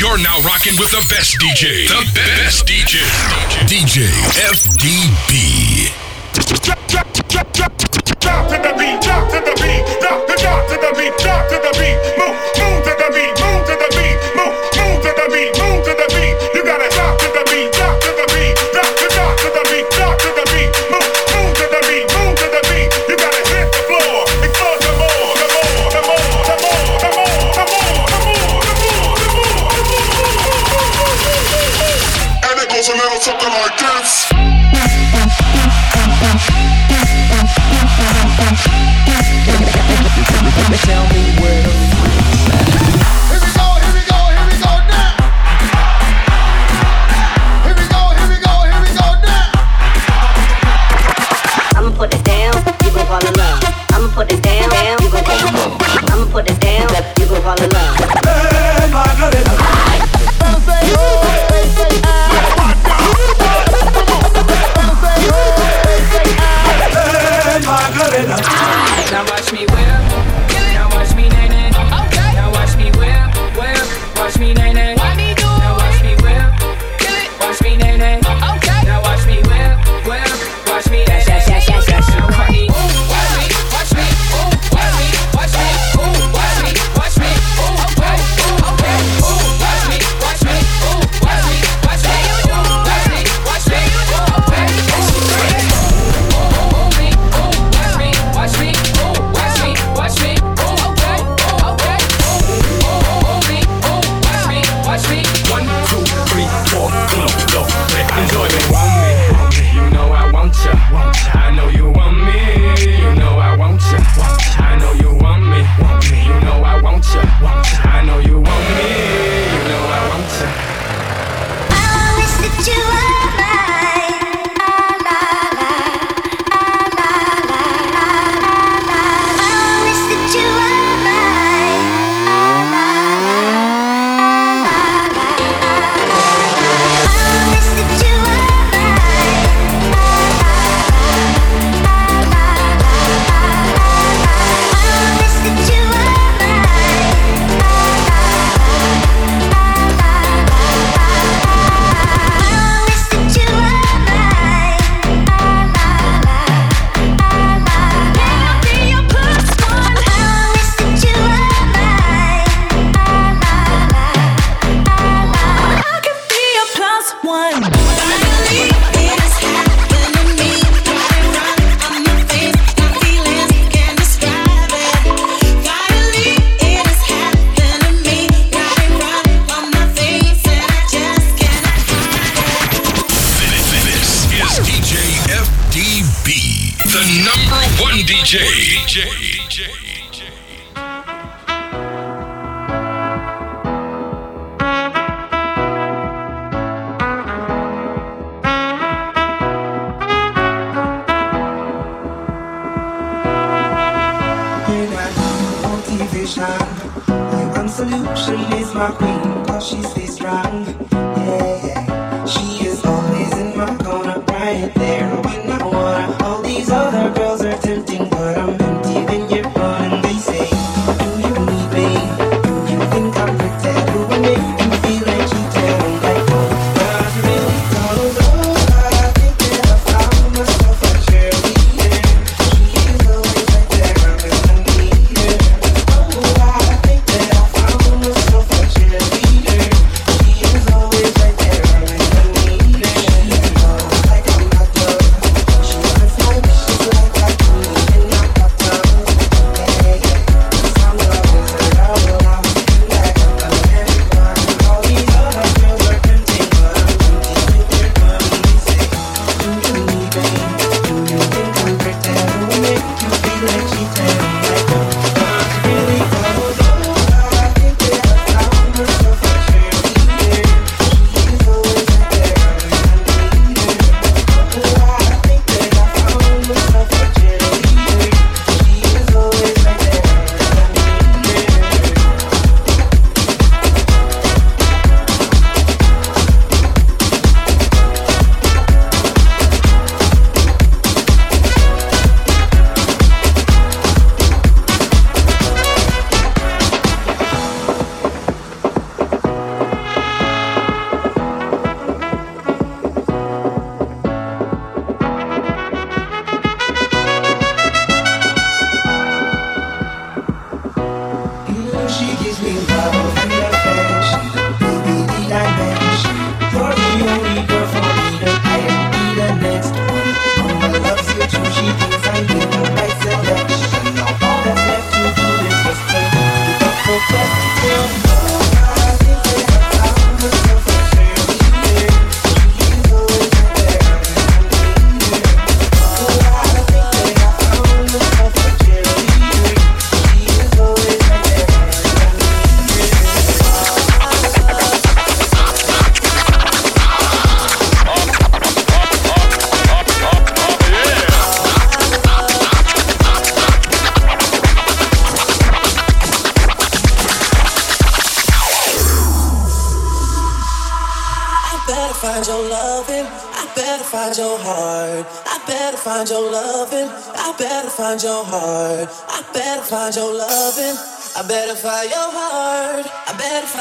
You're now rocking with the best DJ. The best DJ. DJ FDB. Drop to the beat, drop to the beat, drop to the beat, drop to the beat, move, move to the beat, move.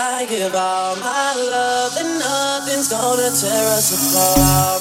I give all my love, and nothing's gonna tear us apart.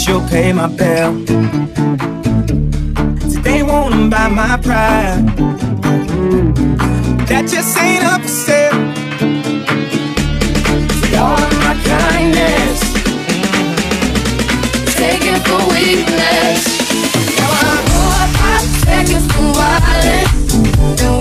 she'll pay my bill. They want to buy my pride. That just ain't up for sale. For all of my kindness, take it for weakness. Now I know I take it for violence.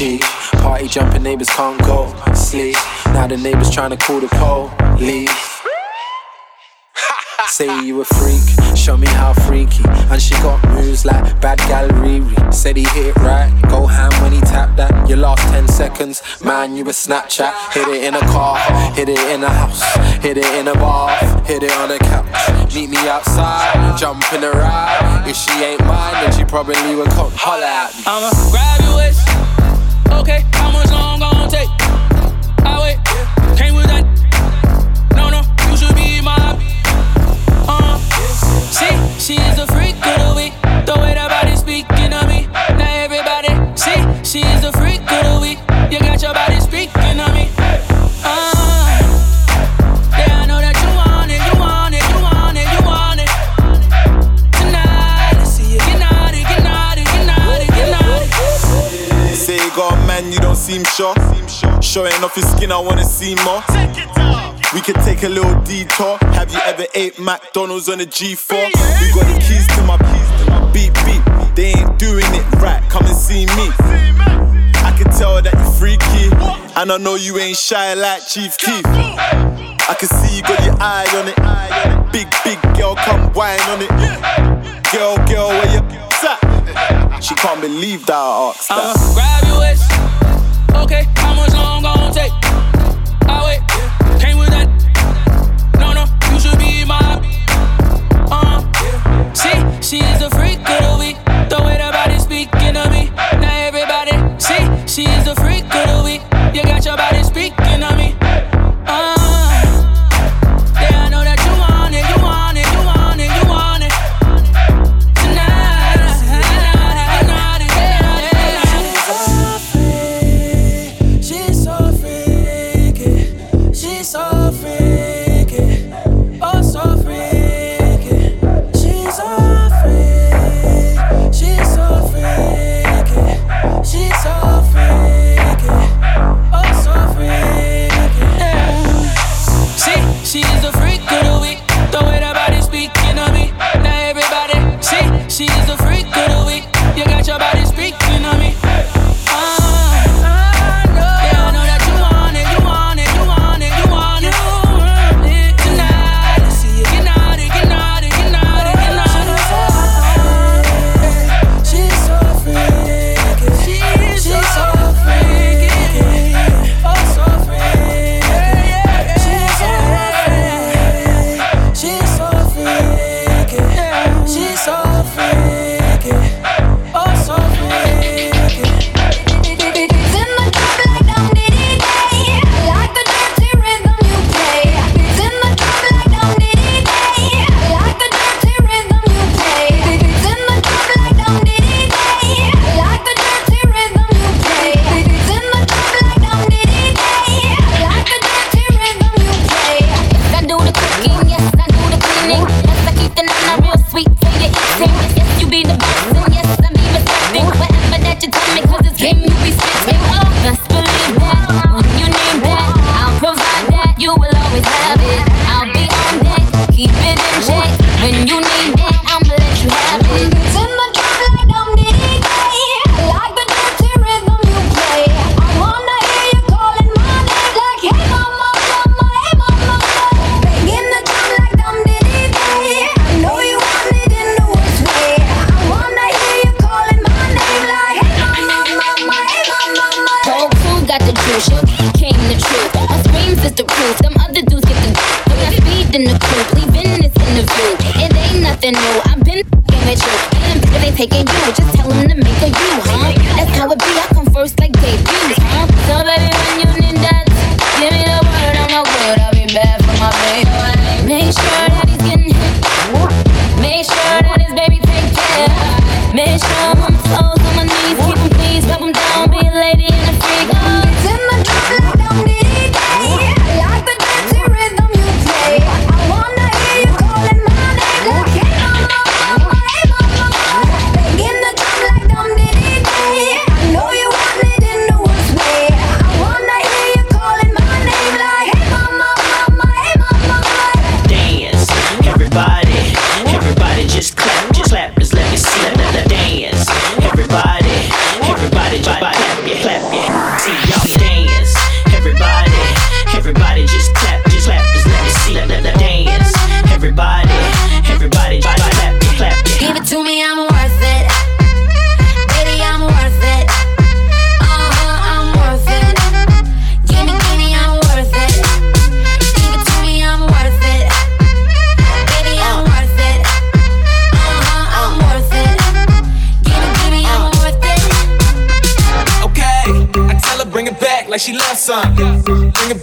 Party jumping neighbors can't go sleep. Now the neighbors trying to call the police. Say you a freak, show me how freaky. And she got moves like bad gallery. Said he hit it right, go ham when he tapped that. Your last 10 seconds, man, you a Snapchat. Hit it in a car, hit it in a house, hit it in a bath, hit it on a couch. Meet me outside, jump in ride. If she ain't mine, then she probably would come holler at me. I'm a graduate okay. seem sure. Showing off your skin, I wanna see more. We could take a little detour. Have you ever ate McDonald's on a G4? You got the keys to my keys to my beep beep. They ain't doing it right. Come and see me. I can tell that you're freaky, and I know you ain't shy like Chief Keef. I can see you got your eye on it. Big big girl, come whine on it. Girl, girl, where you at? She can't believe that I asked that. Uh, grab your with okay. How much long gon' take?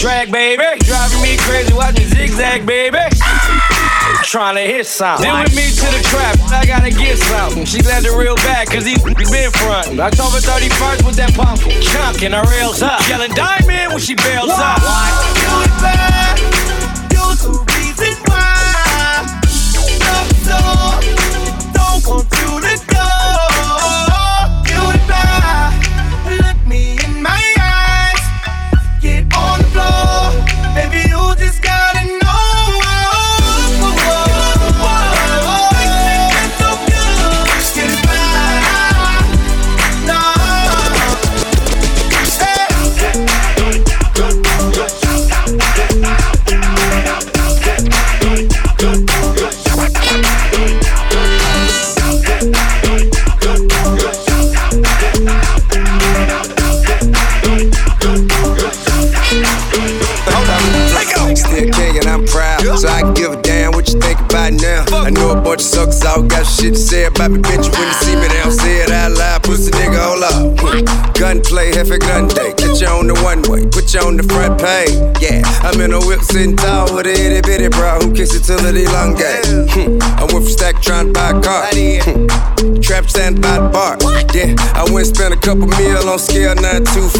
Drag, baby. Driving me crazy, watch me zigzag, baby. Trying to hit something. Then with me to the trap, I gotta get something. She the real bad, cause he been front. October 31st with that pump. Chunk and her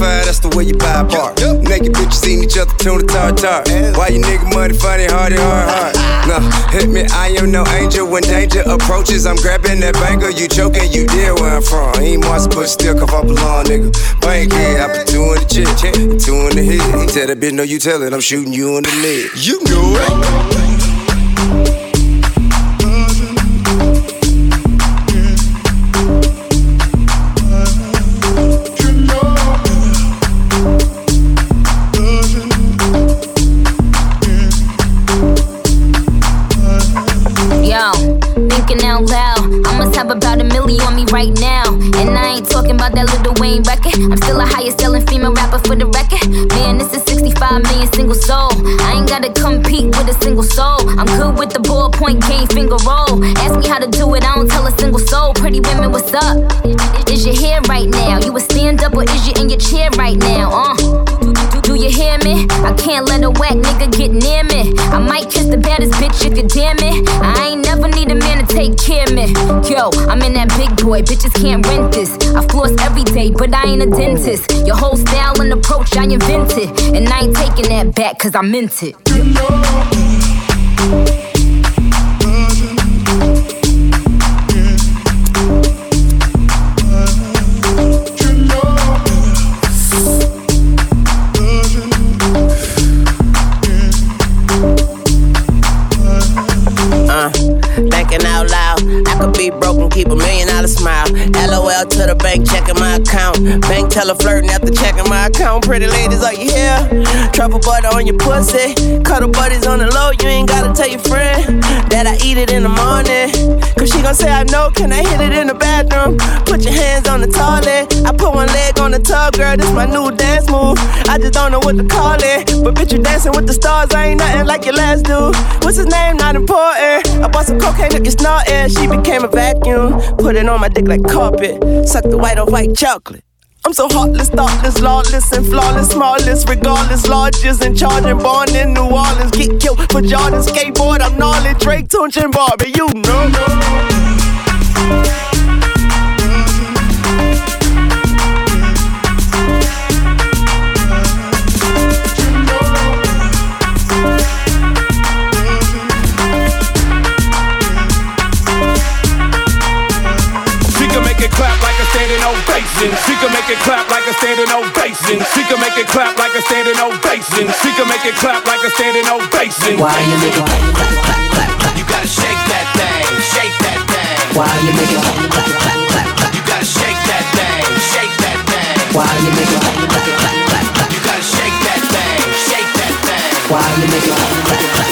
925. That's the way you buy a bar. Naked bitches eating each other tuna tartar. Why you nigga money funny, hardy, hard, hard? No, hit me, I am no angel. When danger approaches, I'm grabbing that banger. You choking, you deal where I'm from. Ain't Mars, but still come up along, nigga. Bank head, I two in the chest, two in the head. Tell that bitch, no, you tell it, I'm shooting you in the leg. You know it. Female rapper for the record. Man, this is 65 million single soul. I ain't gotta compete with a single soul. I'm good with the ballpoint game finger roll. Ask me how to do it, I don't tell a single soul. Pretty women, what's up? Is your hair right now? You a stand up or is you in your chair right now? Uh. Hear me? I can't let a whack nigga get near me. I might kiss the baddest bitch if you damn it. I ain't never need a man to take care of me. Yo, I'm in that big boy, bitches can't rent this. I floss every day, but I ain't a dentist. Your whole style and approach, I invented. And I ain't taking that back, cause I meant it. LOL to the bank, checking my account. Bank teller flirting after checking my account. Pretty ladies, are you here? Truffle butter on your pussy. Cuddle buddies on the low, you ain't gotta tell your friend that I eat it in the morning. Cause she gon' say, I know, can I hit it in the bathroom? Put your hands on the toilet. I put one leg on the tub, girl, this my new dance move. I just don't know what to call it. But bitch, you dancing with the stars, I ain't nothing like your last dude. What's his name? Not important. I bought some cocaine, look, it's not air. She became a vacuum. Put it on my dick like carpet. Suck the white on white chocolate. I'm so heartless, thoughtless, lawless, and flawless, smallest, regardless, largest, and charging, born in New Orleans. Get killed for Jordan, skateboard, I'm gnarly, Drake, Tunechi, and Barbie, you know. Standing ovation. She can make it clap like a standing ovation. She can make it clap like a standing ovation. Why you make it clap, clap, clap, clap, clap? You gotta shake that thing, shake that thing. Why you make it clap, clap, clap, clap, clap? You gotta shake that thing, shake that thing. Why you make it clap, clap, clap, clap, clap? You gotta shake that thing, shake that thing. Why you make it clap, clap, clap, clap, clap?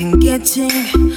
And getting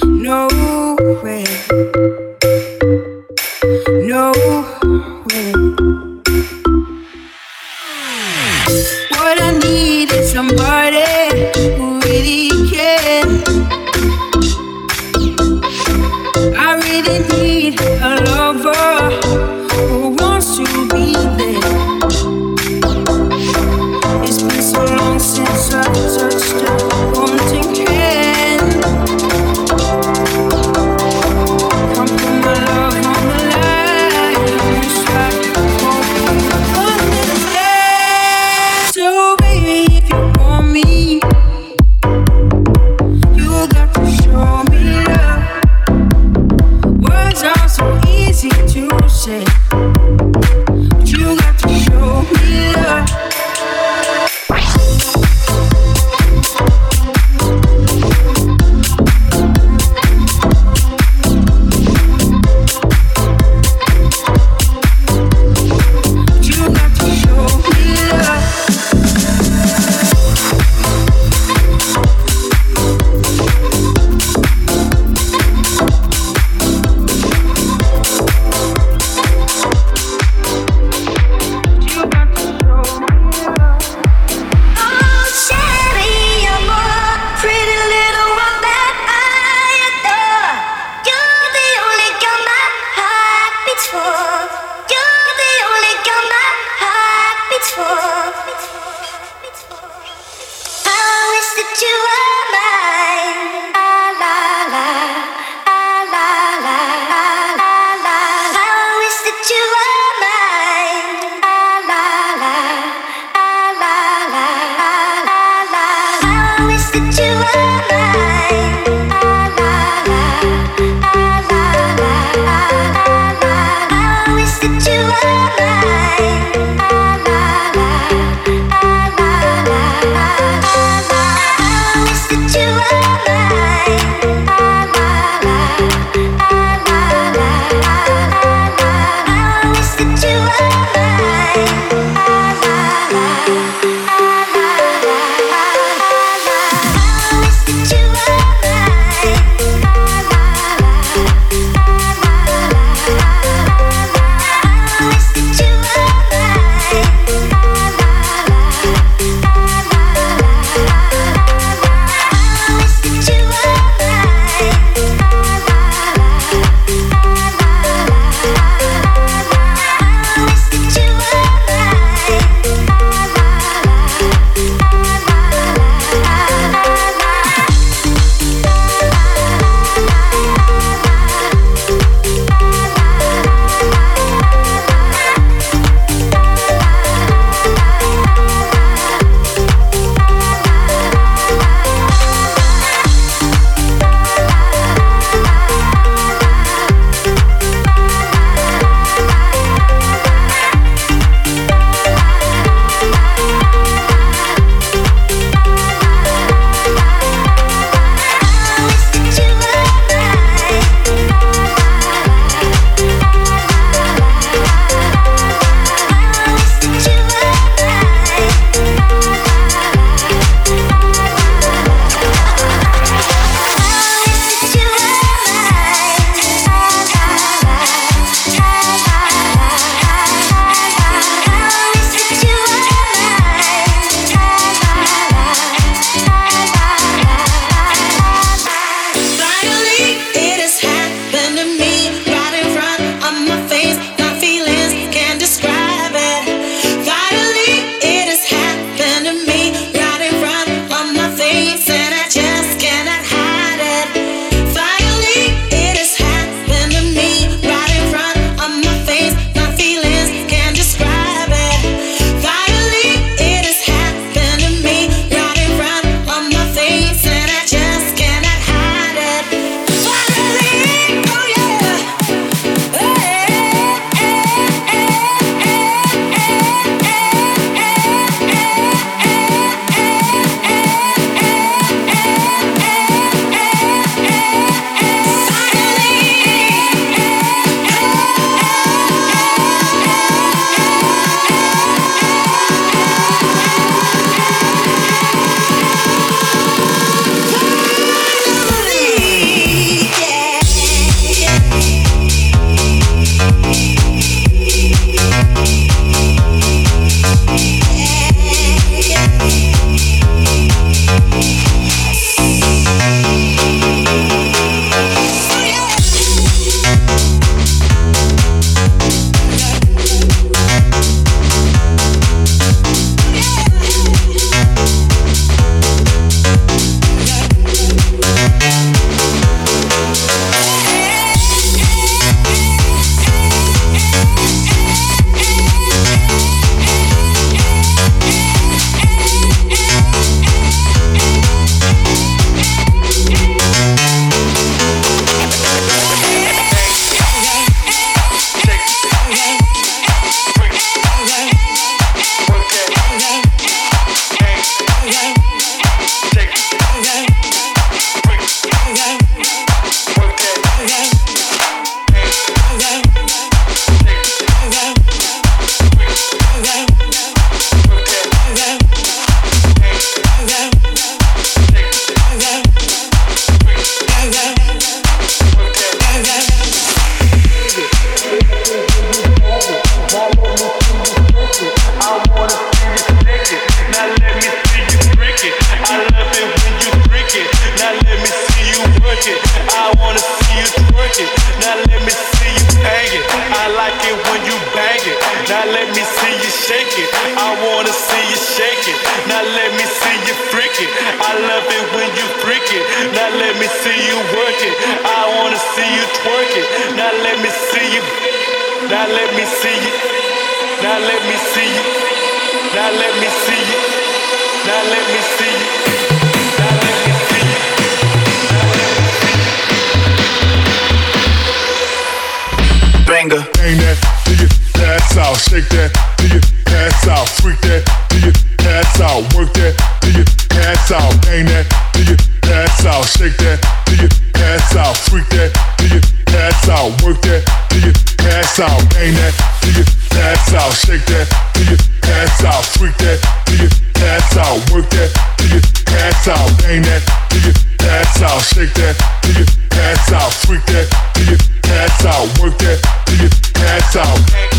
out, work that do you pass out, bang that do you pass out, shake that do you pass out, freak that do you pass out, work that do you pass out, bang that do you pass out, shake that do you pass out, freak that do you pass out, work that do you pass out.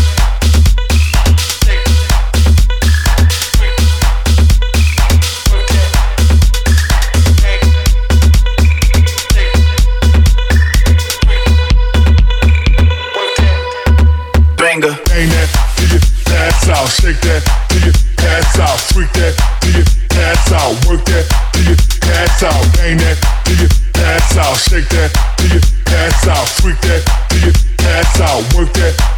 Shake that do you pass out. Freak that do you pass out. Work that till you pass out. Bang that till you pass out. Shake that till you pass out. Freak that till you pass out. Work that.